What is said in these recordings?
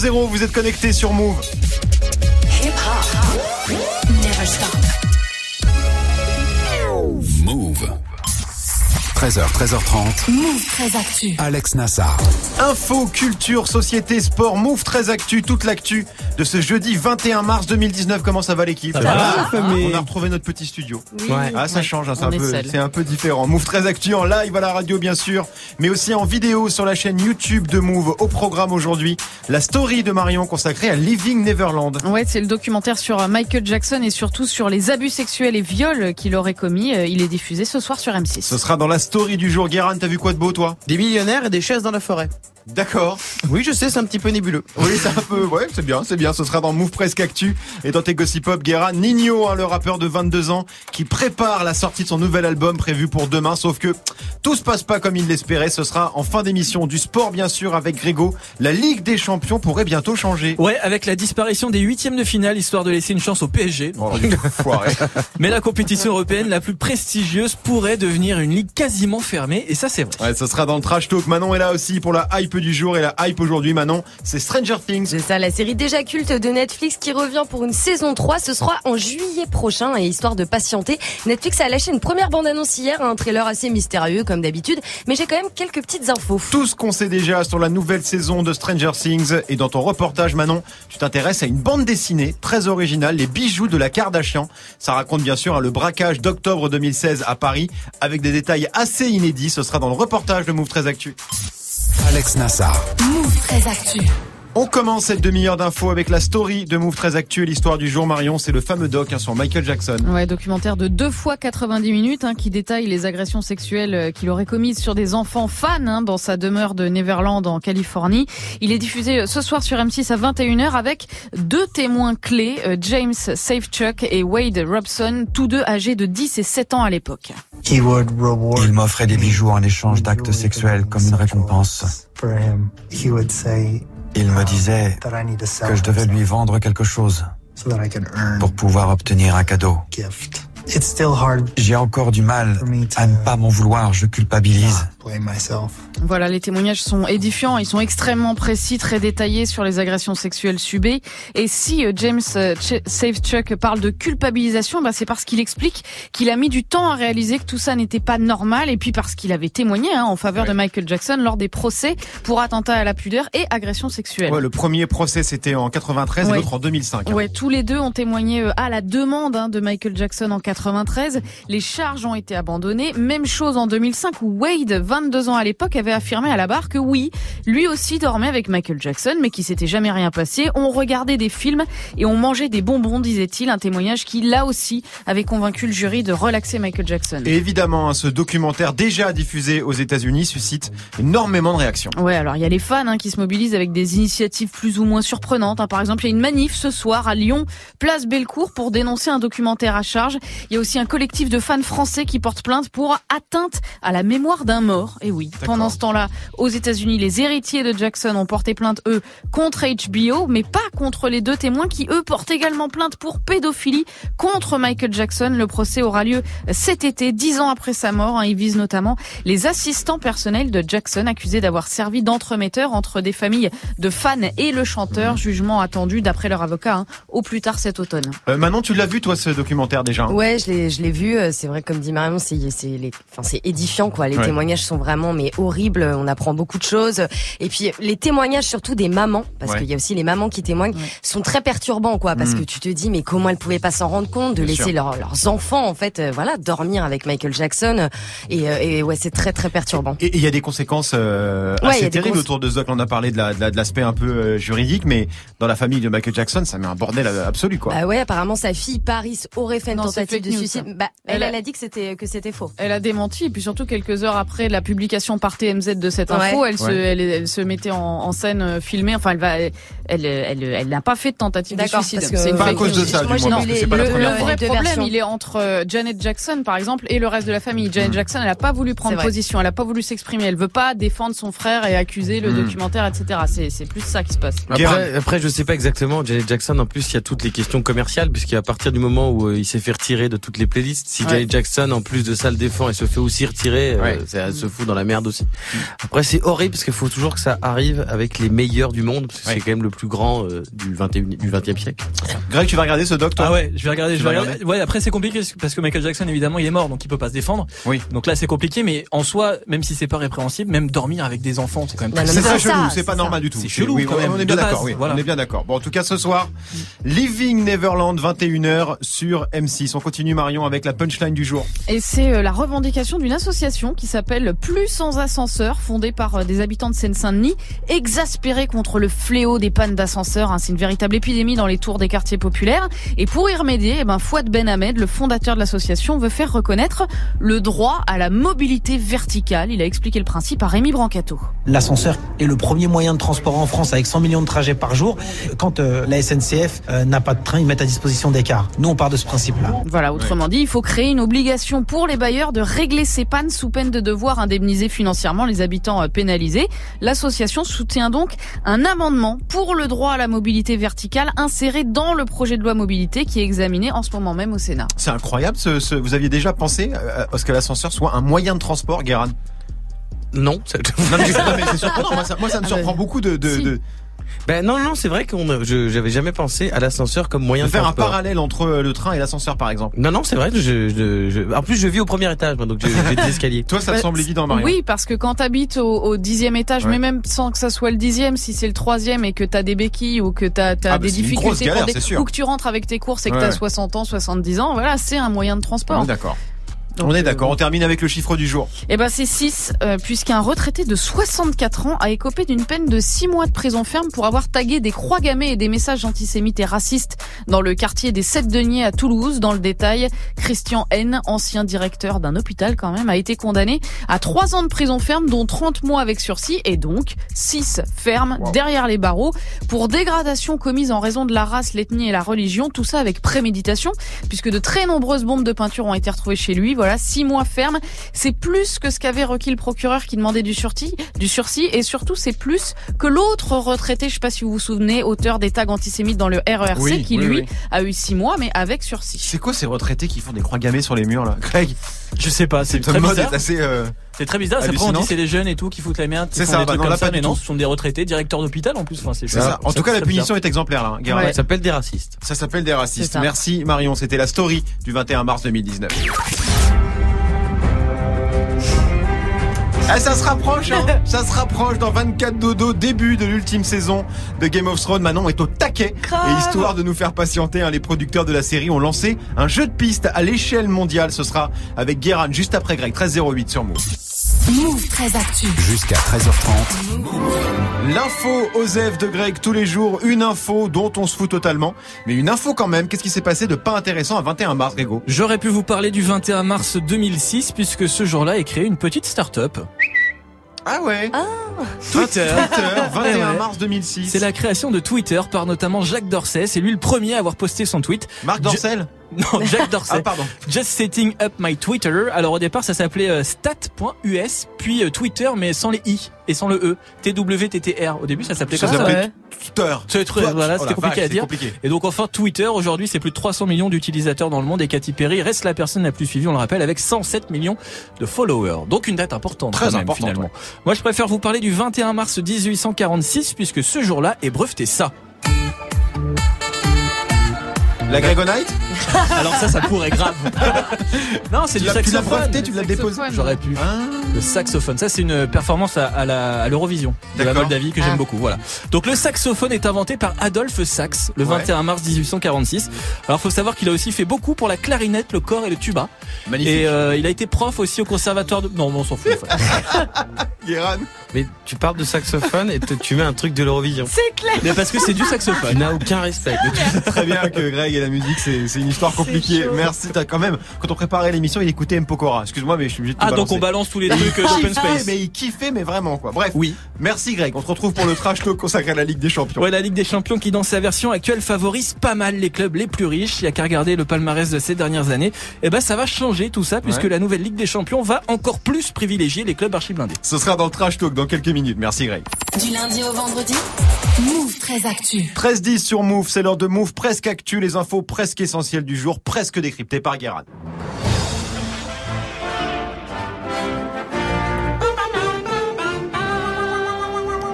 00, vous êtes connectés sur Move. Hip -hop. Never stop. Move. 13h, 13h30. Move 13 Actu. Alex Nassar. Info, culture, société, sport, Move 13 Actu, toute l'actu de ce jeudi 21 mars 2019. Comment ça va l'équipe On a retrouvé notre petit studio. Ah, ça change, hein, c'est un, peu, un peu différent. Move 13 Actu en live à la radio, bien sûr, mais aussi en vidéo sur la chaîne YouTube de Move. Au programme aujourd'hui, la story de Marion consacrée à Living Neverland. Ouais, c'est le documentaire sur Michael Jackson et surtout sur les abus sexuels et viols qu'il aurait commis. Euh, il est diffusé ce soir sur M6. Ce sera dans la story du jour. Guérin, t'as vu quoi de beau, toi? Des millionnaires et des chaises dans la forêt. D'accord. Oui, je sais, c'est un petit peu nébuleux. Oui, c'est un peu, ouais, c'est bien, c'est bien. Ce sera dans Move Presque Actu et dans tes Gossip Pop. Guerra Nino, hein, le rappeur de 22 ans, qui prépare la sortie de son nouvel album prévu pour demain. Sauf que tout se passe pas comme il l'espérait. Ce sera en fin d'émission du sport, bien sûr, avec Grégo. La Ligue des Champions pourrait bientôt changer. Ouais, avec la disparition des huitièmes de finale, histoire de laisser une chance au PSG. Oh, Mais la compétition européenne la plus prestigieuse pourrait devenir une ligue quasiment fermée. Et ça, c'est vrai. Ouais, ce sera dans le trash talk. Manon est là aussi pour la hype du jour et la hype aujourd'hui, Manon, c'est Stranger Things. C'est ça, la série déjà culte de Netflix qui revient pour une saison 3. Ce sera en juillet prochain et histoire de patienter, Netflix a lâché une première bande-annonce hier, un trailer assez mystérieux comme d'habitude, mais j'ai quand même quelques petites infos. Tout ce qu'on sait déjà sur la nouvelle saison de Stranger Things et dans ton reportage, Manon, tu t'intéresses à une bande dessinée très originale, Les bijoux de la Kardashian. Ça raconte bien sûr hein, le braquage d'octobre 2016 à Paris avec des détails assez inédits. Ce sera dans le reportage de Move 13 Actu. Alex Nassar. Move 13 Actu. On commence cette demi-heure d'infos avec la story de Move très actuelle. L'histoire du jour, Marion, c'est le fameux doc hein, sur Michael Jackson. Ouais, documentaire de deux fois 90 minutes hein, qui détaille les agressions sexuelles euh, qu'il aurait commises sur des enfants fans hein, dans sa demeure de Neverland en Californie. Il est diffusé euh, ce soir sur M6 à 21h avec deux témoins clés, euh, James Safechuck et Wade Robson, tous deux âgés de 10 et 7 ans à l'époque. Il m'offrait des bijoux en échange d'actes sexuels comme une récompense. Il me disait que je devais lui vendre quelque chose pour pouvoir obtenir un cadeau. J'ai encore du mal à ne pas m'en vouloir, je culpabilise. Voilà, les témoignages sont édifiants, ils sont extrêmement précis, très détaillés sur les agressions sexuelles subies. Et si euh, James euh, Safechuck parle de culpabilisation, bah c'est parce qu'il explique qu'il a mis du temps à réaliser que tout ça n'était pas normal, et puis parce qu'il avait témoigné hein, en faveur de Michael Jackson lors des procès pour attentat à la pudeur et agression sexuelle. Ouais, le premier procès c'était en 93 et l'autre en 2005. Hein. Ouais, tous les deux ont témoigné euh, à la demande hein, de Michael Jackson en 93. Les charges ont été abandonnées. Même chose en 2005 où Wade, 22 ans à l'époque, avait affirmé à la barre que oui, lui aussi dormait avec Michael Jackson, mais qui s'était jamais rien passé. On regardait des films et on mangeait des bonbons, disait-il. Un témoignage qui, là aussi, avait convaincu le jury de relaxer Michael Jackson. Et évidemment, hein, ce documentaire déjà diffusé aux États-Unis suscite énormément de réactions. Ouais, alors il y a les fans hein, qui se mobilisent avec des initiatives plus ou moins surprenantes. Hein. Par exemple, il y a une manif ce soir à Lyon, place Bellecour, pour dénoncer un documentaire à charge. Il y a aussi un collectif de fans français qui porte plainte pour atteinte à la mémoire d'un mort. Et oui, pendant ce temps-là, aux États-Unis, les héritiers de Jackson ont porté plainte, eux, contre HBO, mais pas contre les deux témoins qui, eux, portent également plainte pour pédophilie contre Michael Jackson. Le procès aura lieu cet été, dix ans après sa mort. Hein. Il vise notamment les assistants personnels de Jackson, accusés d'avoir servi d'entremetteur entre des familles de fans et le chanteur. Jugement attendu, d'après leur avocat, hein, au plus tard cet automne. Euh, Manon, tu l'as vu, toi, ce documentaire déjà hein? Ouais, je l'ai vu. Euh, c'est vrai, comme dit Marion, c'est enfin, édifiant, quoi. Les témoignages sont vraiment mais horribles. On apprend beaucoup de choses. Et puis les témoignages surtout des mamans, parce qu'il y a aussi les mamans qui témoignent, sont très perturbants, quoi. Parce que mm. tu te dis, mais comment elles pouvaient pas s'en rendre compte de laisser leurs enfants, en fait, euh, voilà, dormir avec Michael Jackson. Et, euh, et ouais, c'est très très perturbant. Et il y a des conséquences euh, assez terribles autour de ce On a parlé de l'aspect un peu juridique, mais dans la famille de Michael Jackson, ça met un bordel absolu, quoi. Bah ouais, apparemment sa fille Paris aurait fait une tentative de suicide. Bah, elle, elle, a... dit que c'était que c'était faux. Elle a démenti, et puis surtout quelques heures après la publication par TMZ de cette info, elle se elle, elle, se mettait en, en, scène euh, filmée. Enfin, elle va, elle, elle, elle n'a pas fait de tentative de suicide. C'est pas à cause de ça. Moi, du moins, le, le vrai problème, il est entre euh, Janet Jackson, par exemple, et le reste de la famille. Janet mm. Jackson, elle a pas voulu prendre position, elle a pas voulu s'exprimer, elle veut pas défendre son frère et accuser le mm. documentaire, etc. C'est plus ça qui se passe. Après, après, je sais pas exactement. Janet Jackson, en plus, il y a toutes les questions commerciales, puisqu'à partir du moment où euh, il s'est fait retirer de toutes les playlists, si Janet Jackson, en plus de ça, le défend et se fait aussi retirer, ça se fout dans la merde aussi. Après, c'est horrible parce qu'il faut toujours que ça arrive avec les meilleurs du monde, parce que c'est quand même le plus grand euh, du 21 du 20e siècle. Greg, tu vas regarder ce doc, toi? Ah ouais, je vais regarder, je vais regarder. Ouais, après c'est compliqué parce que Michael Jackson évidemment il est mort donc il peut pas se défendre. Oui. Donc là c'est compliqué mais en soi même si c'est pas répréhensible, même dormir avec des enfants c'est quand même. C'est très chelou, c'est pas normal du tout. C'est chelou oui, quand même. On est bien d'accord. Oui, voilà. on est bien d'accord. Bon, en tout cas ce soir, Living Neverland 21h sur M6. On continue Marion avec la punchline du jour. Et c'est euh, la revendication d'une association qui s'appelle Plus sans ascenseur, fondée par euh, des habitants de Seine-Saint-Denis, exaspérés contre le fléau des pannes d'ascenseurs. hein. C'est une véritable épidémie dans les tours des quartiers populaires. Et pour y remédier, eh ben, Fouad Ben Ahmed, le fondateur de l'association, veut faire reconnaître le droit à la mobilité verticale. Il a expliqué le principe à Rémi Brancato. L'ascenseur est le premier moyen de transport en France avec 100 millions de trajets par jour. Quand euh, la SNCF euh, n'a pas de train, ils mettent à disposition des cars. Nous, on part de ce principe-là. Voilà, autrement dit, il faut créer une obligation pour les bailleurs de régler ces pannes sous peine de devoir indemniser financièrement les habitants euh, pénalisés. L'association soutient donc un amendement pour le droit à la mobilité verticale inséré dans le projet de loi mobilité qui est examiné en ce moment même au Sénat. C'est incroyable. Ce, ce- vous aviez déjà pensé euh, à ce que l'ascenseur soit un moyen de transport, Guérin? Non, ça- Non, mais, non, mais c'est surprenant. Moi, ça, moi, ça me Ah surprend bah, beaucoup de, de, si. de- ben non, non, c'est vrai qu'on, je, j'avais jamais pensé à l'ascenseur comme moyen de de, faire un parallèle entre le train et l'ascenseur, par exemple. Non, non, c'est vrai. Je, je, je- en plus, je vis au premier étage, moi, donc j'ai des escaliers. Toi, ça te semble évident, Marion Oui, parce que quand t'habites au, au dixième étage, Ouais. mais même sans que ça soit le dixième, si c'est le troisième et que t'as des béquilles ou que t'as as Ah, bah, des difficultés galère, pour c'est des, ou que tu rentres avec tes courses et que Ouais, t'as ouais. 60 ans, 70 ans, voilà, c'est un moyen de transport. d'accord. Donc, On est euh, d'accord. On termine avec le chiffre du jour. Eh ben c'est 6, puisqu'un retraité de 64 ans a écopé d'une peine de 6 mois de prison ferme pour avoir tagué des croix gammées et des messages antisémites et racistes dans le quartier des Sept Deniers à Toulouse. Dans le détail, Christian N, ancien directeur d'un hôpital quand même, a été condamné à 3 ans de prison ferme, dont 30 mois avec sursis, et donc 6 fermes Wow. derrière les barreaux pour dégradation commise en raison de la race, l'ethnie et la religion. Tout ça avec préméditation, puisque de très nombreuses bombes de peinture ont été retrouvées chez lui. Voilà, 6 mois ferme. C'est plus que ce qu'avait requis le procureur qui demandait du sursis, du sursis et surtout c'est plus que l'autre retraité, je sais pas si vous vous souvenez, auteur des tags antisémites dans le RERC Oui, qui oui, lui oui. a eu 6 mois mais avec sursis. C'est quoi ces retraités qui font des croix gammées sur les murs, là? Greg, Je sais pas, c'est très mode bizarre. est assez... euh, C'est très bizarre. Après on dit c'est les jeunes et tout qui foutent la merde, C'est ça, des bah trucs non, comme là, ça, pas mais non, ce sont des retraités, directeurs d'hôpital en plus. Enfin, c'est ça. En tout cas, la punition est exemplaire, là. hein, Guérin. Ouais. Ça s'appelle des racistes. Ça s'appelle des racistes. Merci Marion, c'était la story du 21 mars 2019. Eh, ça se rapproche, hein ça se rapproche dans 24 dodo, début de l'ultime saison de Game of Thrones. Manon est au taquet. Et histoire de nous faire patienter, hein, les producteurs de la série ont lancé un jeu de piste à l'échelle mondiale. Ce sera avec Guérin juste après Greg, 13.08 sur Move. Move très actu. Jusqu'à 13h30. L'info Osef de Greg tous les jours, une info dont on se fout totalement, mais une info quand même. Qu'est-ce qui s'est passé de pas intéressant à 21 mars, Grégo? J'aurais pu vous parler du 21 mars 2006 puisque ce jour-là est créé une petite start-up. Ah ouais Twitter. Twitter, 21 Ouais, ouais. mars 2006. C'est la création de Twitter par notamment Jacques Dorsey. C'est lui le premier à avoir posté son tweet. Marc Dorcel? Non, Jacques Dorsey. Ah pardon. Just setting up my Twitter. Alors au départ, ça s'appelait euh, stat.us, puis euh, Twitter, mais sans les i et sans le e. TWTTR. Au début, ça s'appelait Ça comme ça. s'appelait Twitter. Toi- voilà, Oh c'était compliqué vache, à dire. compliqué. Et donc enfin Twitter aujourd'hui c'est plus de 300 millions d'utilisateurs dans le monde et Katy Perry reste la personne la plus suivie on le rappelle avec 107 millions de followers. Donc une date importante Très importante, finalement. Moi je préfère vous parler du 21 mars 1846 puisque ce jour-là est breveté ça. La Gregonite Alors ça ça pourrait grave. non, c'est Tu du tu saxophone. tu l'as déposé. J'aurais pu. Ah. Le saxophone, ça c'est une performance à, à la- à l'Eurovision de la. Moldavie que j'aime Ah. beaucoup. Voilà. Donc le saxophone est inventé par Adolphe Sax le Ouais. 21 mars 1846. Alors faut savoir qu'il a aussi fait beaucoup pour la clarinette, le corps et le tuba. Magnifique. Et euh, il a été prof aussi au conservatoire de. Non, bon, on s'en fout. Mais tu parles de saxophone et te- tu mets un truc de l'Eurovision. C'est clair. Mais parce que c'est du Tu saxophone. n'as aucun respect. Très bien que Greg et la musique, c'est c'est une histoire compliquée. Merci. T'as quand même, quand on préparait l'émission, il écoutait M. Pokora. Excuse-moi, mais je suis obligé de te Ah donc on balance tous les trucs euh, d'open space. mais il kiffait, mais vraiment quoi. Bref. Oui. Merci Greg. On se retrouve pour le trash talk consacré à la Ligue des Champions. Ouais, la Ligue des Champions qui dans sa version actuelle favorise pas mal les clubs les plus riches. Il y a qu'à regarder le palmarès de ces dernières années. Et ben ça va changer tout ça puisque Ouais. la nouvelle Ligue des Champions va encore plus privilégier les clubs archi-blindés. Ce sera dans le trash talk dans quelques minutes. Merci Greg. Du lundi au vendredi. Move très actu. 13-10 sur Move, c'est l'heure de Move presque actu, les infos presque essentielles du jour, presque décryptées par Guérin.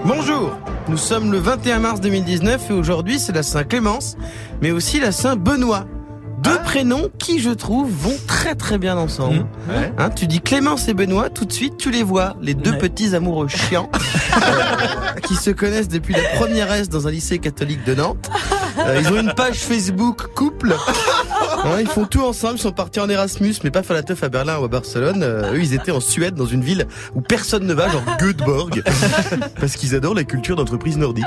Bonjour, nous sommes le 21 mars 2019 et aujourd'hui c'est la Saint-Clémence, mais aussi la Saint-Benoît. Deux prénoms qui, je trouve, vont très très bien ensemble. Mmh. Ouais. Hein, tu dis Clémence et Benoît, tout de suite tu les vois, les deux Ouais. petits amoureux chiants qui se connaissent depuis la première S dans un lycée catholique de Nantes. Euh, ils ont une page Facebook couple. Hein, ils font tout ensemble, ils sont partis en Erasmus, mais pas faire la teuf à Berlin ou à Barcelone. Euh, eux, ils étaient en Suède, dans une ville où personne ne va, genre Göteborg, parce qu'ils adorent la culture d'entreprise nordique.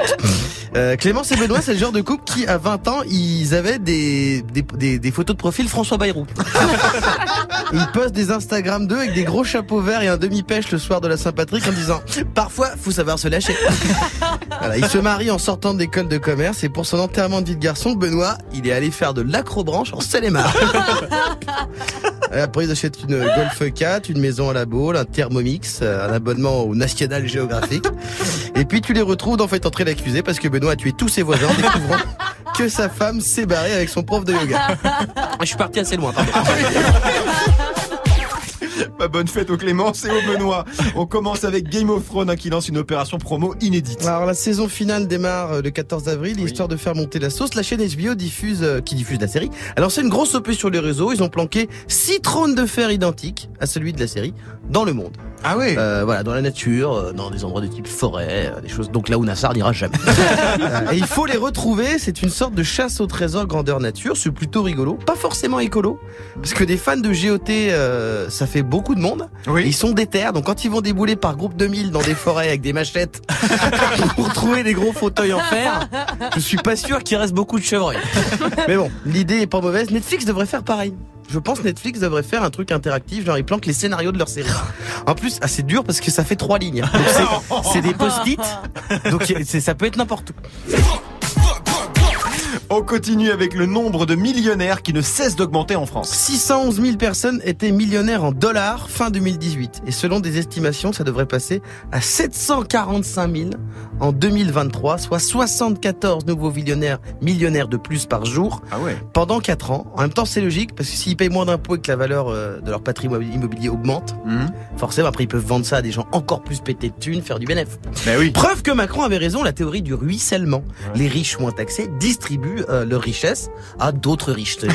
Euh, Clémence et Benoît, c'est le genre de couple qui, à 20 ans, ils avaient des, des, des, des photos de profil François Bayrou. Ils postent des Instagram d'eux avec des gros chapeaux verts et un demi-pêche le soir de la Saint-Patrick en disant Parfois, faut savoir se lâcher. Voilà, ils se marient en sortant de l'école de commerce et pour son enterrement de vie de garçon, Benoît, il est allé faire de l'acrobranche en Seine-et-Marne. Et Après, ils achètent une Golf 4, une maison à la Baule, un Thermomix, euh, un abonnement au National Geographic. Et puis, tu les retrouves dans Fait entrer l'accusé parce que Benoît a tué tous ses voisins en découvrant que sa femme s'est barrée avec son prof de yoga. Je suis parti assez loin, pardon. Bah, bonne fête au Clémence et au Benoît. On commence avec Game of Thrones hein, qui lance une opération promo inédite. Alors la saison finale démarre euh, le 14 avril, histoire de faire monter la sauce. La chaîne HBO diffuse, euh, qui diffuse la série. Alors c'est une grosse opé sur les réseaux. Ils ont planqué six trônes de fer identiques à celui de la série dans le monde. Ah oui Euh, voilà, dans la nature, euh, dans des endroits de type forêt, euh, des choses. Donc là où Nassar n'ira jamais. Et il faut les retrouver. C'est une sorte de chasse au trésor grandeur nature. C'est plutôt rigolo, pas forcément écolo, parce que des fans de GOT, euh, ça fait beaucoup de monde. Oui. Ils sont déter, donc quand ils vont débouler par groupe 2000 dans des forêts avec des machettes pour trouver des gros fauteuils en fer, je suis pas sûr qu'il reste beaucoup de chevreuils. Mais bon, l'idée est pas mauvaise. Netflix devrait faire pareil. Je pense Netflix devrait faire un truc interactif, genre ils planquent les scénarios de leur série. En plus, ah, c'est dur parce que ça fait trois lignes. C'est- des post-it, donc ça peut être n'importe où. On continue avec le nombre de millionnaires qui ne cesse d'augmenter en France. 611 000 personnes étaient millionnaires en dollars fin 2018. Et selon des estimations, ça devrait passer à 745 000 en 2023, soit 74 nouveaux millionnaires, millionnaires de plus par jour Ah ouais pendant 4 ans. En même temps, c'est logique parce que s'ils payent moins d'impôts et que la valeur euh, de leur patrimoine immobilier augmente, Mhm. forcément après ils peuvent vendre ça à des gens encore plus pétés de thunes, faire du bénéfice. Bah oui. Preuve que Macron avait raison, la théorie du ruissellement. Les riches moins taxés distribuent euh, leur richesse à d'autres riches.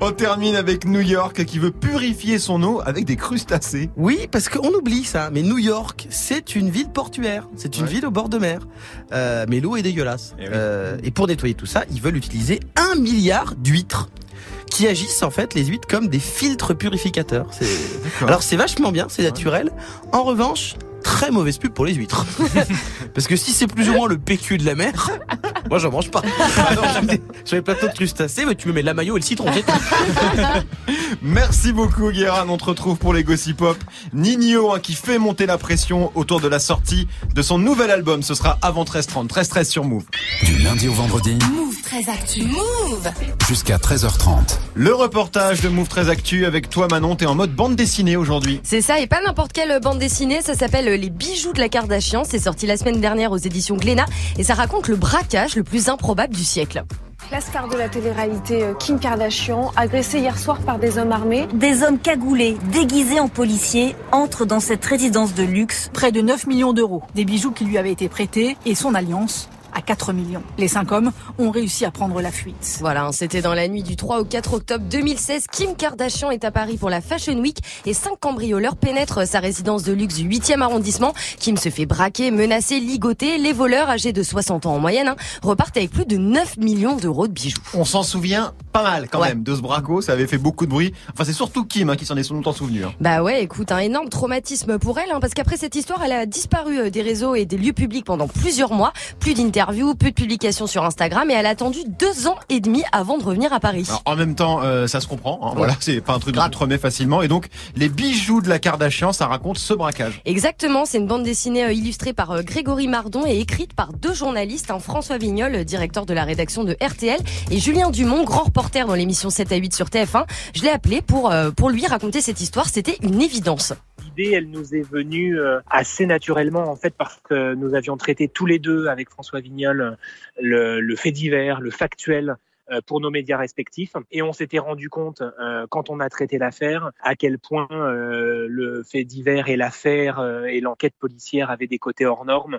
On termine avec New York qui veut purifier son eau avec des crustacés. Oui, parce qu'on oublie ça, mais New York, c'est une ville portuaire, c'est une Ouais. ville au bord de mer. Euh, mais l'eau est dégueulasse. Eh oui. Euh, et pour nettoyer tout ça, ils veulent utiliser un milliard d'huîtres qui agissent en fait les huîtres comme des filtres purificateurs. Alors c'est vachement bien, c'est naturel. En revanche, très mauvaise pub pour les huîtres. Parce que si c'est plus ou moins le PQ de la mer, moi j'en mange pas. Sur les plateaux de crustacés, mais tu me mets la maillot et le citron. Merci beaucoup Guérin, on te retrouve pour les Gossip Pop. Nino hein, qui fait monter la pression autour de la sortie de son nouvel album. Ce sera avant 13h30, 13h13 sur Move. Du lundi au vendredi Move très actu. Move jusqu'à 13h30. Le reportage de Move très Actu avec toi Manon, t'es en mode bande dessinée aujourd'hui. C'est ça, et pas n'importe quelle bande dessinée, ça s'appelle Les bijoux de la Kardashian, c'est sorti la semaine dernière aux éditions Glénat, et ça raconte le braquage le plus improbable du siècle. La star de la télé-réalité euh, Kim Kardashian, agressée hier soir par des hommes armés. Des hommes cagoulés, déguisés en policiers, entrent dans cette résidence de luxe. Près de 9 millions d'euros, des bijoux qui lui avaient été prêtés et son alliance à 4 millions. Les cinq hommes ont réussi à prendre la fuite. Voilà, hein, c'était dans la nuit du 3 au 4 octobre 2016. Kim Kardashian est à Paris pour la Fashion Week et cinq cambrioleurs pénètrent sa résidence de luxe du 8e arrondissement. Kim se fait braquer, menacer, ligoter. Les voleurs, âgés de 60 ans en moyenne, hein, repartent avec plus de 9 millions d'euros de bijoux. On s'en souvient pas mal quand Ouais. même de ce braco, ça avait fait beaucoup de bruit. Enfin c'est surtout Kim hein, qui s'en est longtemps souvenu. hein. Bah ouais, écoute, un énorme traumatisme pour elle, hein, parce qu'après cette histoire, elle a disparu euh, des réseaux et des lieux publics pendant plusieurs mois. Plus d'interviews, plus de publications sur Instagram, et elle a attendu deux ans et demi avant de revenir à Paris. Alors, en même temps, euh, ça se comprend. hein, Voilà, c'est pas un truc tu te remets facilement. Et donc, les bijoux de la Kardashian, ça raconte ce braquage. Exactement, c'est une bande dessinée euh, illustrée par Grégory Mardon et écrite par deux journalistes, François Vignol, directeur de la rédaction de RTL, et Julien Dumont, grand reporter dans l'émission 7 à 8 sur TF1. Je l'ai appelé pour, euh, pour lui raconter cette histoire, c'était une évidence. L'idée, elle nous est venue euh, assez naturellement, en fait, parce que nous avions traité tous les deux avec François Vignol euh, le, le fait divers, le factuel pour nos médias respectifs. Et on s'était rendu compte, quand on a traité l'affaire, à quel point le fait divers et l'affaire et l'enquête policière avaient des côtés hors normes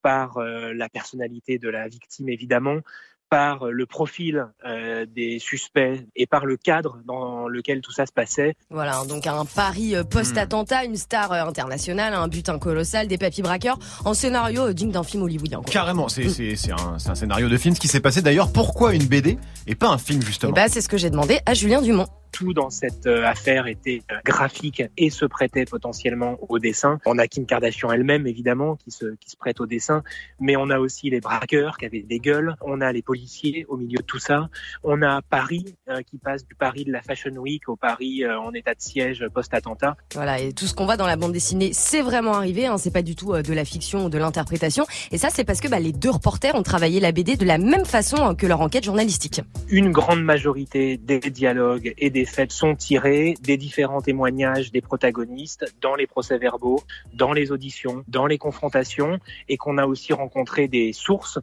par la personnalité de la victime, évidemment, par le profil euh, des suspects et par le cadre dans lequel tout ça se passait. Voilà, donc un pari euh, post-attentat, une star euh, internationale, un butin colossal, des papy braqueurs, en scénario digne d'un film hollywoodien. Carrément, c'est un, un, scénario de film. Ce qui s'est passé d'ailleurs, pourquoi une BD et pas un film justement? Eh ben, C'est ce que j'ai demandé à Julien Dumont tout dans cette euh, affaire était euh, graphique et se prêtait potentiellement au dessin. On a Kim Kardashian elle-même, évidemment, qui se, qui se prête au dessin, mais on a aussi les braqueurs qui avaient des gueules, on a les policiers au milieu de tout ça, on a Paris euh, qui passe du Paris de la Fashion Week au Paris en état de siège post-attentat. Voilà, et tout ce qu'on voit dans la bande dessinée, c'est vraiment arrivé, hein, c'est pas du tout de la fiction ou de l'interprétation, et ça c'est parce que bah, les deux reporters ont travaillé la BD de la même façon que leur enquête journalistique. Une grande majorité des dialogues et des faits sont tirés des différents témoignages des protagonistes dans les procès-verbaux, dans les auditions, dans les confrontations, et qu'on a aussi rencontré des sources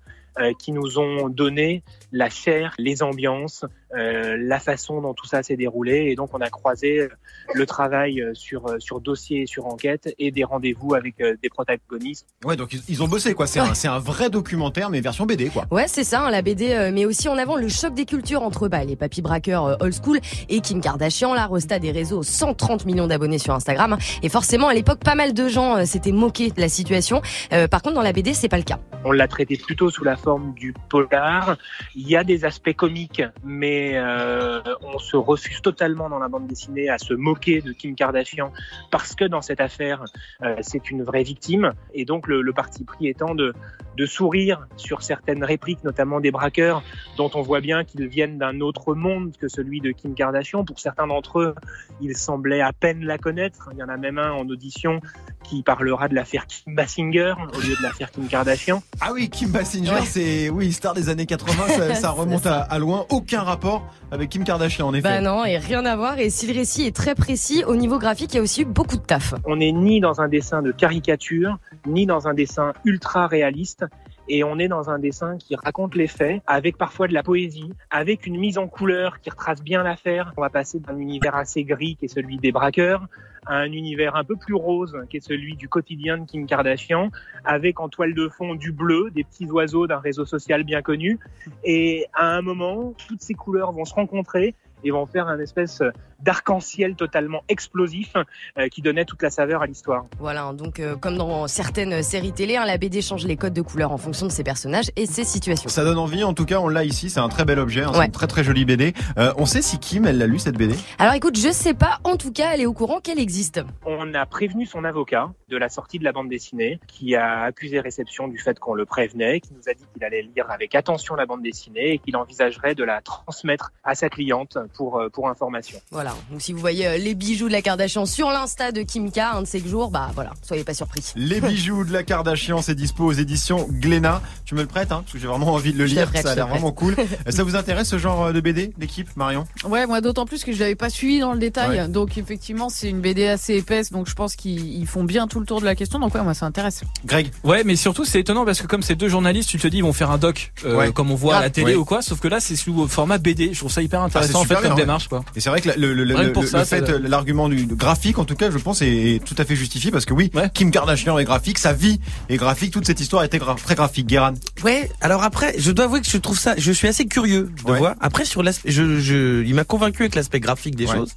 qui nous ont donné la chair, les ambiances, euh, la façon dont tout ça s'est déroulé. Et donc, on a croisé le travail euh, sur, euh, sur dossier et sur enquête et des rendez-vous avec des protagonistes. Ouais, donc ils, ont bossé, quoi. C'est un, un, vrai documentaire, mais version BD, quoi. Ouais, c'est ça, hein, la BD, mais aussi en avant le choc des cultures entre bah, les papy braqueurs old school et Kim Kardashian, la Rosta des réseaux, 130 millions d'abonnés sur Instagram. Et forcément, à l'époque, pas mal de gens s'étaient moqués de la situation. par contre, dans la BD, c'est pas le cas. On l'a traité plutôt sous la forme du polar. Il y a des aspects comiques, mais euh, on se refuse totalement dans la bande dessinée à se moquer de Kim Kardashian parce que dans cette affaire, euh, c'est une vraie victime. Et donc le, parti pris étant de, de sourire sur certaines répliques, notamment des braqueurs, dont on voit bien qu'ils viennent d'un autre monde que celui de Kim Kardashian. Pour certains d'entre eux, il semblait à peine la connaître. Il y en a même un en audition qui parlera de l'affaire Kim Basinger au lieu de l'affaire Kim Kardashian. Ah oui, Kim Basinger, c'est oui, star des années 80, ça, remonte à loin. Aucun rapport avec Kim Kardashian en effet. Bah non, et rien à voir. Et si le récit est très précis, au niveau graphique, il y a aussi eu beaucoup de taf. On n'est ni dans un dessin de caricature, ni dans un dessin ultra réaliste et on est dans un dessin qui raconte les faits avec parfois de la poésie, avec une mise en couleur qui retrace bien l'affaire. On va passer d'un univers assez gris qui est celui des braqueurs un univers un peu plus rose qui est celui du quotidien de Kim Kardashian avec en toile de fond du bleu, des petits oiseaux d'un réseau social bien connu. Et à un moment toutes ces couleurs vont se rencontrer et vont faire un espèce d'arc-en-ciel totalement explosif euh, qui donnait toute la saveur à l'histoire. Voilà, donc euh, comme dans certaines séries télé, hein, la BD change les codes de couleur en fonction de ses personnages et ses situations. Ça donne envie, en tout cas on l'a ici, c'est un très bel objet, hein, c'est une très très jolie BD. Euh, on sait si Kim, elle l'a lu cette BD Alors écoute, je sais pas, en tout cas elle est au courant qu'elle existe. On a prévenu son avocat de la sortie de la bande dessinée, qui a accusé réception du fait qu'on le prévenait, qui nous a dit qu'il allait lire avec attention la bande dessinée et qu'il envisagerait de la transmettre à sa cliente pour, pour information. Voilà, donc si vous voyez euh, les bijoux de la Kardashian sur l'insta de Kimka un de ces jours, bah voilà, soyez pas surpris. Les bijoux de la Kardashian, c'est dispo aux éditions Glénat. Tu me le prêtes, hein, parce que j'ai vraiment envie de le lire, ça a l'air vraiment cool. ça vous intéresse ce genre de BD, l'équipe, Marion? Ouais, moi d'autant plus que je l'avais pas suivi dans le détail, donc effectivement c'est une BD assez épaisse, donc je pense qu'ils font bien tout le tour de la question, donc ouais, moi ça intéresse. Greg? Ouais, mais surtout c'est étonnant parce que comme ces deux journalistes, tu te dis ils vont faire un doc, euh, comme on voit à la télé ou quoi, sauf que là c'est sous format BD. Je trouve ça hyper ah, intéressant en fait comme démarche quoi. Et c'est vrai que le, le, le, fait, l'argument du graphique, en tout cas, je pense, est, tout à fait justifié parce que oui, Kim Kardashian est graphique, sa vie est graphique, toute cette histoire était très graphique. Guéran. Ouais. Alors après, je dois avouer que je trouve ça, je suis assez curieux de voir. Après, sur l'aspect, je, je, il m'a convaincu avec l'aspect graphique des choses.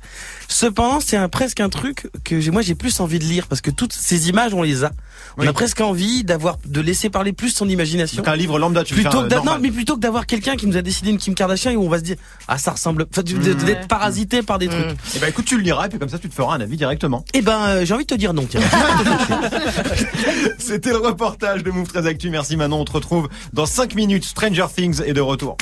Cependant, c'est un, presque un truc que moi j'ai plus envie de lire parce que toutes ces images, on les a. On a presque envie d'avoir, de laisser parler plus son imagination. un livre lambda, tu plutôt que non, mais plutôt que d'avoir quelqu'un qui nous a décidé une Kim Kardashian et où on va se dire, ah, ça ressemble, d'être parasité par des trucs. Et eh ben, écoute, tu le liras et puis comme ça, tu te feras un avis directement. Eh ben, euh, j'ai envie de te dire non, tiens. C'était le reportage de Move 13 Actu. Merci Manon. On te retrouve dans 5 minutes. Stranger Things est de retour.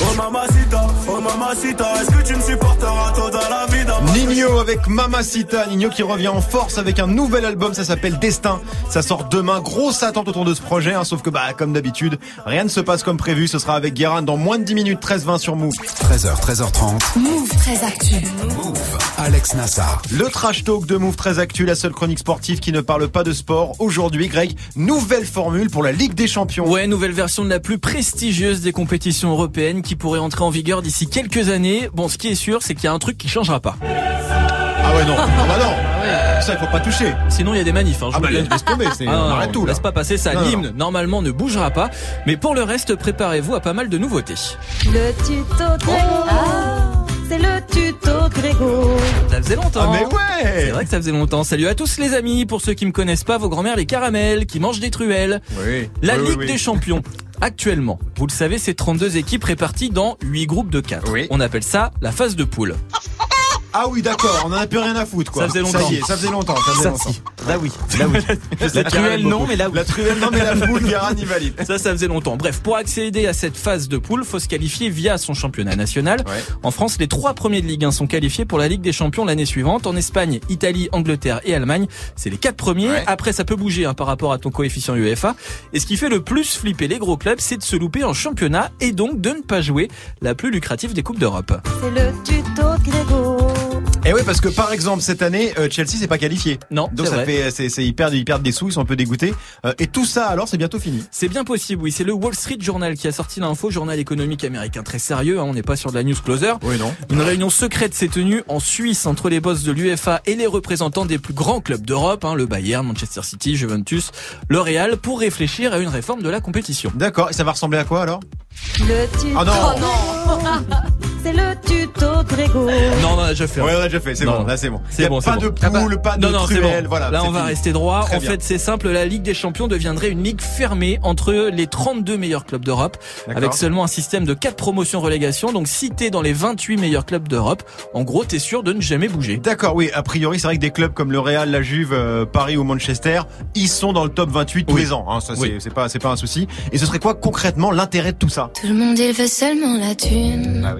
Oh mamacita, oh mamacita, est-ce que tu me supporteras dans la vie Nino avec Mamacita. Nino qui revient en force avec un nouvel album, ça s'appelle Destin. Ça sort demain. Grosse attente autour de ce projet, hein, sauf que bah comme d'habitude, rien ne se passe comme prévu. Ce sera avec Guérin dans moins de 10 minutes, 13-20 sur Move. 13h, 13h30. Move très actu. Move. Alex Nassar. Le trash talk de Move très actu, la seule chronique sportive qui ne parle pas de sport. Aujourd'hui, Greg, nouvelle formule pour la Ligue des Champions. Ouais, nouvelle version de la plus prestigieuse des compétitions européennes qui pourrait entrer en vigueur d'ici quelques années. Bon, ce qui est sûr, c'est qu'il y a un truc qui changera pas. Ah ouais non, ah bah non. Ça il faut pas toucher. Sinon il y a des manifs. Hein, je Ah bah laisse tomber, c'est Ah non, on non, arrête tout là. Laisse pas passer ça. Non, non, L'hymne normalement ne bougera pas, mais pour le reste, préparez-vous à pas mal de nouveautés. Le tuto. C'est le tuto Grégo. Ça faisait longtemps. Ah mais ouais. C'est vrai que ça faisait longtemps. Salut à tous les amis. Pour ceux qui me connaissent pas, vos grand-mères les caramels qui mangent des truelles. Oui. La Oui, oui, Ligue oui. des Champions. Actuellement, vous le savez, c'est 32 équipes réparties dans 8 groupes de 4. Oui. On appelle ça la phase de poule. Ah oui d'accord, on en a plus rien à foutre quoi. Ça faisait longtemps. y est, ça faisait longtemps. Ça faisait Ça, longtemps. si. Là oui. Là oui. La truelle, non, mais là, oui. La truelle non mais la poule, Guérin y valide. Ça, ça faisait longtemps. Bref, pour accéder à cette phase de poule, faut se qualifier via son championnat national. Ouais. En France, les trois premiers de Ligue 1 sont qualifiés pour la Ligue des Champions l'année suivante. En Espagne, Italie, Angleterre et Allemagne, c'est les quatre premiers. Ouais. Après, ça peut bouger hein, par rapport à ton coefficient UEFA. Et ce qui fait le plus flipper les gros clubs, c'est de se louper en championnat et donc de ne pas jouer la plus lucrative des coupes d'Europe. C'est le tuto Grégo. Et oui parce que par exemple cette année euh, Chelsea s'est pas qualifié. Non, Donc ça vrai. fait c'est c'est ils perdent ils perdent des sous, ils sont un peu dégoûtés. Euh, et tout ça alors c'est bientôt fini. C'est bien possible, oui. C'est le Wall Street Journal qui a sorti l'info, journal économique américain très sérieux. hein, on n'est pas sur de la news closer. Oui non. Une réunion secrète s'est tenue en Suisse entre les boss de l'UFA et les représentants des plus grands clubs d'Europe, hein, le Bayern, Manchester City, Juventus, le Real, pour réfléchir à une réforme de la compétition. D'accord, et ça va ressembler à quoi alors? Le tuto. Ah non. C'est le tuto Grégo. Non, on a déjà fait. Ouais, on a déjà fait, c'est Non. bon, là c'est bon. C'est bon, pas de bon. poule, pas de non, non, truelle, bon. voilà. Là, on va fini. rester droit. Très en bien. fait, c'est simple. La Ligue des Champions deviendrait une ligue fermée entre les 32 meilleurs clubs d'Europe, avec seulement un système de 4 promotions-relégation. Donc, si t'es dans les 28 meilleurs clubs d'Europe, en gros, t'es sûr de ne jamais bouger. D'accord, oui. A priori, c'est vrai que des clubs comme le Real, la Juve, euh, Paris ou Manchester, ils sont dans le top 28 tous les ans. Hein, ça, c'est Oui. c'est pas, c'est pas un souci. Et ce serait quoi concrètement l'intérêt de tout ça? Tout le monde il veut seulement la thune. Ah.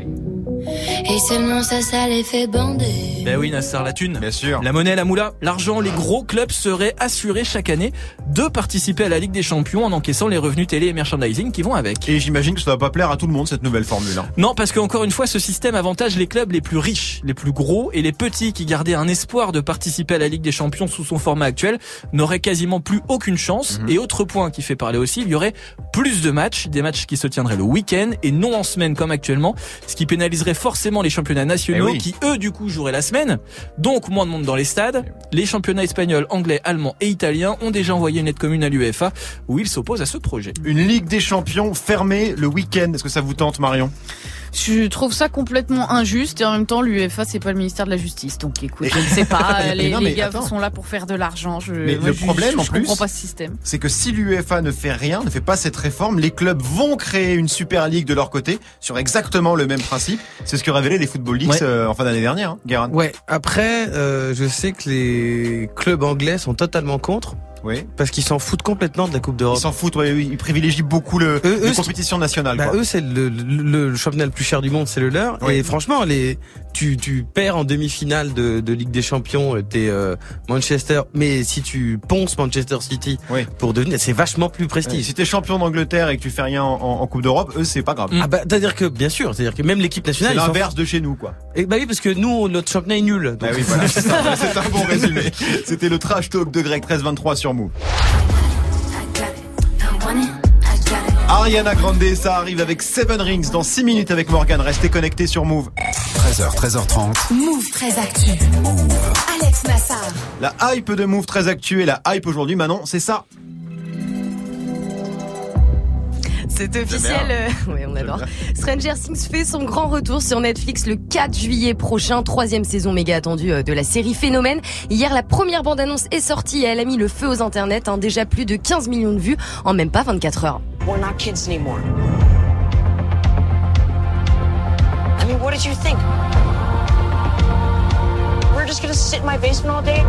Et seulement ça, ça les fait bander. Ben oui, Nasser, la thune. Bien sûr. La monnaie, la moula, l'argent, les gros clubs seraient assurés chaque année de participer à la Ligue des Champions en encaissant les revenus télé et merchandising qui vont avec. Et j'imagine que ça va pas plaire à tout le monde cette nouvelle formule. Hein. Non, parce que encore une fois, ce système avantage les clubs les plus riches, les plus gros et les petits qui gardaient un espoir de participer à la Ligue des Champions sous son format actuel n'auraient quasiment plus aucune chance. Mhm. Et autre point qui fait parler aussi, il y aurait plus de matchs, des matchs qui se tiendraient le week-end et non en semaine comme actuellement, ce qui pénaliserait forcément les championnats nationaux Eh oui. qui eux du coup joueraient la semaine. Donc moins de monde dans les stades. Les championnats espagnols, anglais, allemands et italiens ont déjà envoyé une lettre commune à l'UEFA où ils s'opposent à ce projet. Une Ligue des Champions fermée le week-end. Est-ce que ça vous tente, Marion? Je trouve ça complètement injuste et en même temps l'UEFA c'est pas le ministère de la Justice donc écoute je ne sais pas les, non, les mais gars attends. sont là pour faire de l'argent je, Mais moi, le je- problème, je, en plus, comprends pas ce système C'est que si l'UEFA ne fait rien, ne fait pas cette réforme, les clubs vont créer une Super League de leur côté sur exactement le même principe. C'est ce que révélaient les Football Leagues Ouais. euh, en fin d'année dernière, hein, Guérin. Ouais, après, euh, je sais que les clubs anglais sont totalement contre. Oui. Parce qu'ils s'en foutent complètement de la Coupe d'Europe. Ils s'en foutent, ouais, ils privilégient beaucoup le, les eux, compétitions nationales. Bah, quoi. eux, c'est le, le, le championnat le plus cher du monde, c'est le leur. Oui. Et franchement, les, tu, tu perds en demi-finale de, de Ligue des Champions, euh, t'es euh, Manchester. Mais si tu ponces Manchester City Oui. pour devenir, c'est vachement plus prestige. Si t'es champion d'Angleterre et que tu fais rien en, Coupe d'Europe, eux c'est pas grave. Ah bah, c'est-à-dire que, bien sûr, c'est-à-dire que même l'équipe C'est nationale. s'en l'inverse de chez nous, quoi. Et bah oui, parce que nous, notre championnat est nul. Bah oui, voilà, c'est. C'est un bon résumé. C'était le trash talk de Greg 1323 sur Move. Ariana Grande, ça arrive avec Seven Rings dans 6 minutes avec Morgan. Restez connectés sur Move. 13h, 13h30. Move très actu. Alex Nassar. La hype de Move très actuelle, la hype aujourd'hui, Manon, c'est ça. C'est officiel. euh, ouais, on adore. Stranger Things fait son grand retour sur Netflix le 4 juillet prochain. Troisième saison méga attendue euh, de la série Phénomène. Hier, la première bande-annonce est sortie et elle a mis le feu aux internets. hein. déjà plus de 15 millions de vues en même pas 24 heures. We're not kids anymore. What did you think? We're just gonna sit in my basement all day?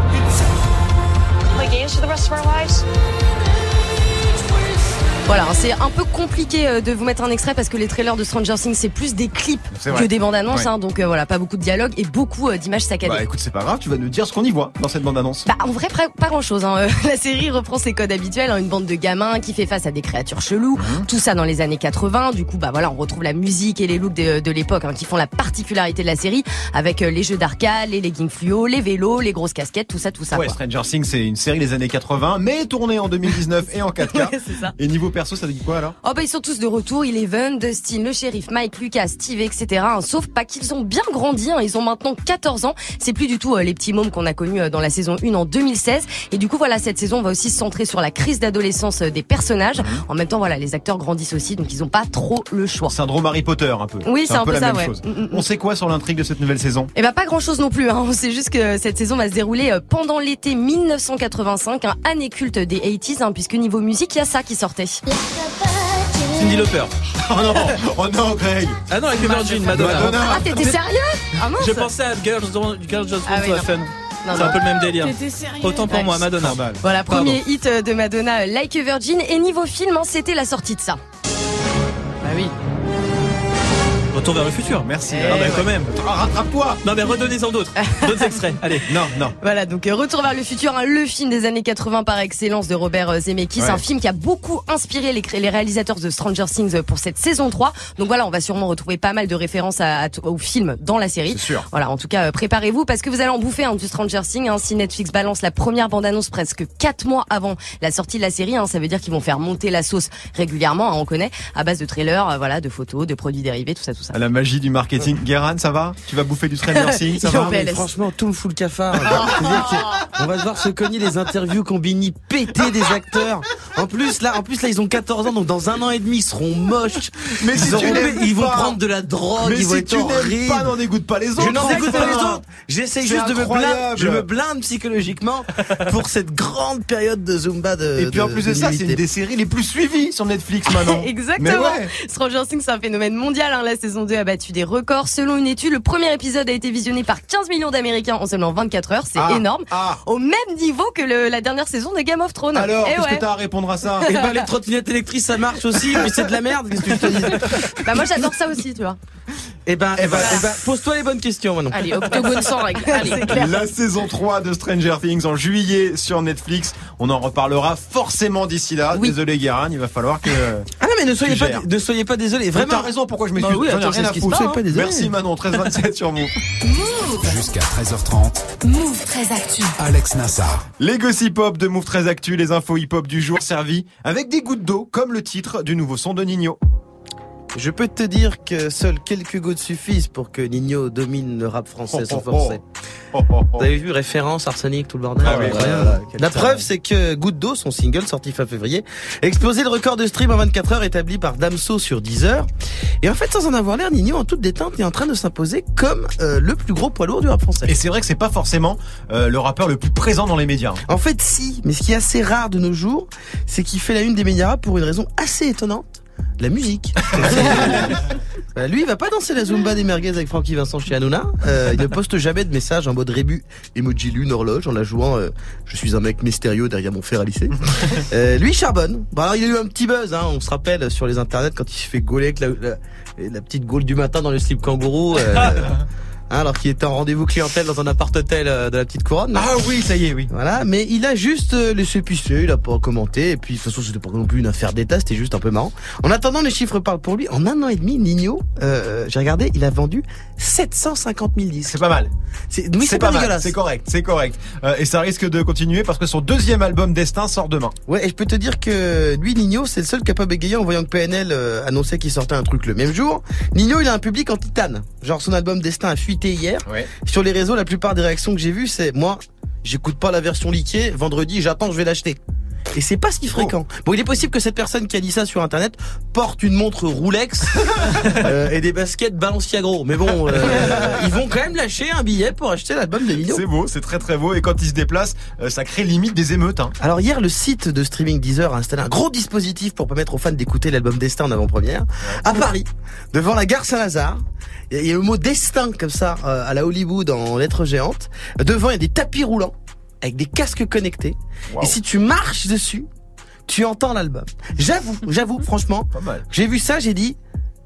Play games for the rest of our lives? Voilà, c'est un peu compliqué euh, de vous mettre un extrait parce que les trailers de Stranger Things c'est plus des clips que des bandes annonces, Ouais. hein, donc euh, voilà, pas beaucoup de dialogue et beaucoup euh, d'images saccadées. Bah écoute, c'est pas grave, tu vas nous dire ce qu'on y voit dans cette bande-annonce. Bah en vrai pas, grand chose. Hein. Euh, La série reprend ses codes habituels, hein, une bande de gamins qui fait face à des créatures cheloues, Mhm. tout ça dans les années 80. Du coup bah voilà, on retrouve la musique et les looks de, de l'époque qui font la particularité de la série, avec les jeux d'arcade, les leggings fluo, les vélos, les grosses casquettes, tout ça, tout ça. ouais, quoi. Stranger Things, c'est une série des années 80, mais tournée en 2019 et en 4K. Ouais, c'est ça. Et niveau perso, ça dit quoi alors? Oh bah ils sont tous de retour, Eleven, Dustin, le shérif, Mike, Lucas, Steve, etc. hein. Sauf pas qu'ils ont bien grandi, hein. ils ont maintenant 14 ans. C'est plus du tout euh, les petits mômes qu'on a connus euh, dans la saison 1 en 2016. Et du coup voilà, cette saison va aussi se centrer sur la crise d'adolescence euh, des personnages. En même temps voilà, les acteurs grandissent aussi, donc ils ont pas trop le choix. Syndrome Harry Potter un peu. Oui, c'est un peu la ça, même ouais. chose. Mm, mm, mm. On sait quoi sur l'intrigue de cette nouvelle saison? Eh ben pas grand chose non plus. Hein. On sait juste que cette saison va se dérouler euh, pendant l'été 1985, un année culte des 80s, hein, puisque niveau musique, il y a ça qui sortait. Cindy Lauper. Oh non, oh non, Greg. Ah non, avec les Virgin, Madonna. Madonna. Ah t'étais sérieux Ah mince Je pensais à Girls Don't, Girls Just Want Ah oui, to Have non. Fun. Non, C'est non. un peu le même délire. T'étais sérieux Autant pour moi, Madonna. Voilà, Pardon. premier hit de Madonna, Like a Virgin. Et niveau film, hein, c'était la sortie de ça. Retour vers le futur. Merci. Ah bah quand même. Ah, Rattrape-toi. Non mais redonnez-en d'autres. D'autres extraits. Allez. Non, non. Voilà, donc euh, Retour vers le futur, hein, le film des années 80 par excellence de Robert euh, Zemeckis, Ouais. un film qui a beaucoup inspiré les, réalisateurs de Stranger Things euh, pour cette saison 3. Donc voilà, on va sûrement retrouver pas mal de références à, à t- au film dans la série. C'est sûr. Voilà, en tout cas, préparez-vous parce que vous allez en bouffer hein, du Stranger Things. Hein, si Netflix balance la première bande-annonce presque 4 mois avant la sortie de la série, hein, ça veut dire qu'ils vont faire monter la sauce régulièrement, hein, on connaît, à base de trailers, euh, voilà, de photos, de produits dérivés, tout ça, tout ça. À la magie du marketing. Guéran, ça va? Tu vas bouffer du Stranger Things Ça va? Mais franchement, tout me fout le cafard. On va devoir se cogner les interviews Combini péter des acteurs. En plus là, en plus là, ils ont 14 ans, donc dans un an et demi, ils seront moches. Mais ils, si auront- ils vont pas- prendre de la drogue, Mais ils vont si être tu horribles. pas, n'en dégoûte pas les autres. Je n'en dégoûte pas les autres. J'essaye juste de me blinde, incroyable. je me blinde psychologiquement pour cette grande période de Zumba de. Et puis en plus de ça, c'est une des séries les plus suivies sur Netflix maintenant. Exactement. Ouais. Stranger Things, c'est un phénomène mondial. hein. La saison 2 a battu des records. Selon une étude, le premier épisode a été visionné par 15 millions d'Américains en seulement 24 heures. C'est Ah, énorme. ah. Au même niveau que le- la dernière saison de Game of Thrones. Alors, Eh qu'est-ce ouais. que t'as à répondre à ça Et ben les trottinettes électriques ça marche aussi, mais c'est de la merde. Qu'est-ce que je te dis? Bah moi j'adore ça aussi, tu vois. Eh ben, eh ben, eh ben, pose-toi les bonnes questions maintenant. Allez, octogone sans règle. La saison 3 de Stranger Things en juillet sur Netflix. On en reparlera forcément d'ici là. Oui. Désolé Guérin, il va falloir que... Ah non mais ne soyez pas, ne soyez pas désolé. Vraiment. T'as raison, pourquoi je Bah m'excuse oui, J'en ai attends, rien c'est à ce qui se foutre. hein. Merci Manon, 1327 sur Move. Jusqu'à 13h30, Move très actu. Alex Nassar. Les gossip hop de Move très Actu, les infos hip hop du jour servis avec des gouttes d'eau, comme le titre du nouveau son de Nino. Je peux te dire que seules quelques gouttes suffisent pour que Nino domine le rap français Oh, sans forcer. Oh, oh, oh. Vous avez vu référence arsenic tout le bordel Ah oui, voilà, La preuve c'est que Goutte d'eau, son single sorti fin février, a explosé le record de stream en 24 heures établi par Damso sur Deezer. Et en fait, sans en avoir l'air, Nino en toute détente est en train de s'imposer comme euh, le plus gros poids lourd du rap français. Et c'est vrai que c'est pas forcément euh, le rappeur le plus présent dans les médias. hein. En fait, si, mais ce qui est assez rare de nos jours, c'est qu'il fait la une des médias rap pour une raison assez étonnante. La musique. Euh, lui, il va pas danser la Zumba des merguez avec Francky Vincent chez Hanouna. Euh, il ne poste jamais de message en mode rébut, emoji lune, horloge, en la jouant euh, Je suis un mec mystérieux derrière mon fer à lycée. Euh, lui, charbonne. Bon, alors, il a eu un petit buzz, hein, on se rappelle sur les internets quand il se fait gauler avec la, la, la petite gaule du matin dans le slip kangourou. hein, alors qu'il était en rendez-vous clientèle dans un appart-hôtel euh, de la petite couronne. Ah oui, ça y est, oui. Voilà, mais il a juste euh, laissé pisser, il a pas commenté, et puis de toute façon c'était pas non plus une affaire d'État, c'était juste un peu marrant. En attendant, les chiffres parlent pour lui. En un an et demi, Nino, euh, j'ai regardé, il a vendu 750 000 disques. C'est pas mal. C'est, oui, C'est pas mal, c'est correct, c'est correct. Euh, et ça risque de continuer parce que son deuxième album Destin sort demain. Ouais, et je peux te dire que lui, Nino, c'est le seul qui a pas bégayé en voyant que PNL annonçait qu'il sortait un truc le même jour. Nino, il a un public en titane. Genre son album Destin a hier. Ouais. Sur les réseaux, la plupart des réactions que j'ai vues, c'est moi, j'écoute pas la version liquée, vendredi, j'attends, je vais l'acheter. Et c'est pas si fréquent. Bon, il est possible que cette personne qui a dit ça sur internet porte une montre Rolex euh, et des baskets Balenciaga. Mais bon, euh, ils vont quand même lâcher un billet pour acheter l'album de Nino. C'est beau, c'est très très beau. Et quand il se déplace, euh, ça crée limite des émeutes. Hein. Alors hier, le site de streaming Deezer a installé un gros dispositif pour permettre aux fans d'écouter l'album Destin en avant-première à Paris, devant la gare Saint-Lazare. Il y a- il y a le mot Destin comme ça euh, à la Hollywood en lettres géantes. Devant, il y a des tapis roulants avec des casques connectés. Et si tu marches dessus, tu entends l'album. J'avoue, j'avoue, franchement, j'ai vu ça, j'ai dit,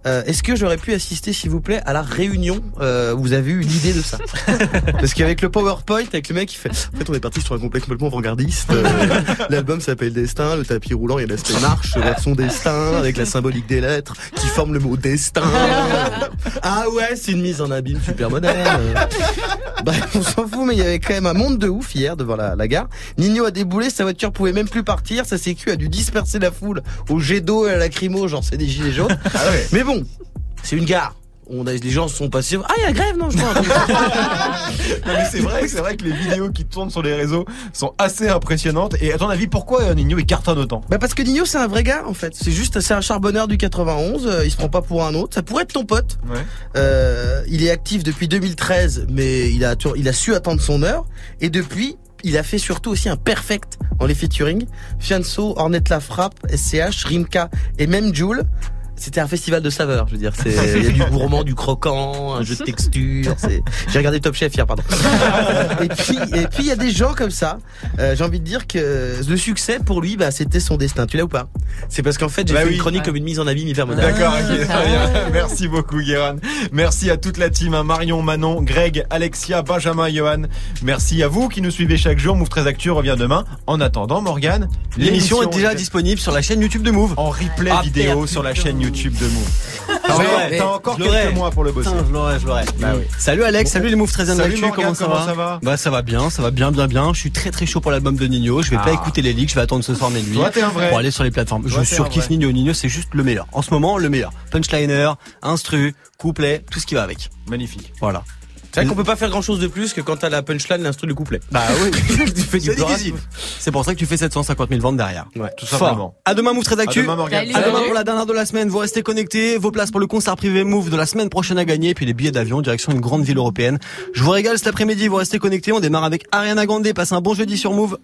euh, Est-ce que j'aurais pu assister, s'il vous plaît, à la réunion euh, vous avez eu l'idée de ça Parce qu'avec le PowerPoint, avec le mec qui fait, en fait, on est parti sur un complexe complètement avant-gardiste. Euh, L'album s'appelle Destin, le tapis roulant, il y a l'aspect marche vers son destin, avec la symbolique des lettres qui forment le mot destin. Ah ouais, c'est une mise en abîme super moderne. Bref, on s'en fout, mais il y avait quand même un monde de ouf hier devant la, la gare. Nino a déboulé, sa voiture pouvait même plus partir, sa sécu a dû disperser la foule au jet d'eau et à la lacrymo, genre c'est des gilets jaunes. Mais bon, c'est une gare. On a, les gens sont passés. Ah, il y a grève, non, je crois. Non, mais c'est vrai, c'est vrai que les vidéos qui tournent sur les réseaux sont assez impressionnantes. Et à ton avis, pourquoi euh, Nino il cartonne autant Bah parce que Nino c'est un vrai gars en fait. C'est juste c'est un charbonneur du 91. euh, il se prend pas pour un autre. Ça pourrait être ton pote. Ouais. Euh, il est actif depuis 2013, mais il a il a su attendre son heure. Et depuis, il a fait surtout aussi un perfect en les featuring. Fianso, Ornette la frappe, SCH, Rimka et même Joule. C'était un festival de saveurs, je veux dire. C'est, il y a du gourmand, du croquant, un jeu de texture. J'ai regardé Top Chef hier, pardon. et puis, et puis il y a des gens comme ça. Euh, j'ai envie de dire que le succès pour lui, bah, c'était son destin. Tu l'as ou pas? C'est parce qu'en fait, j'ai Bah fait oui. une chronique comme une mise en abîme hyper moderne. D'accord, ok, très bien. Merci beaucoup, Guérin. Merci à toute la team, hein, Marion, Manon, Greg, Alexia, Benjamin, Johan. Merci à vous qui nous suivez chaque jour. Move 13 Actu revient demain. En attendant, Morgane, L'émission est déjà disponible sur la chaîne YouTube de Move. En replay Ah, vidéo sur la chaîne YouTube de Move. T'as encore- quelques mois pour le bosser. Je l'aurai, je l'aurai. Bah oui. Salut Alex, salut les Move 13 Salut d'actu, Morgane, comment ça comment va ça va Bah ça va bien, ça va bien bien bien. Je suis très très chaud pour l'album de Nino. Je vais Ah. pas écouter les leaks, je vais attendre ce soir mes nuits pour aller sur les plateformes. Toi, je surkiffe. Nino. Nino c'est juste le meilleur. En ce moment, le meilleur. Punchliner, instru, couplet, tout ce qui va avec. Magnifique. Voilà. C'est vrai qu'on peut pas faire grand chose de plus que quand t'as la punchline, l'instru, le couplet. Bah oui, tu fais du décisif. C'est pour ça que tu fais 750 000 ventes derrière. Ouais. Tout Fort. simplement. À demain Move 13 Actu. À demain, Morgane. Salut. À demain pour la dernière de la semaine. Vous restez connectés. Vos places pour le concert privé Move de la semaine prochaine à gagner. Puis les billets d'avion direction une grande ville européenne. Je vous régale cet après-midi. Vous restez connectés. On démarre avec Ariana Grande. Passez un bon jeudi sur Move.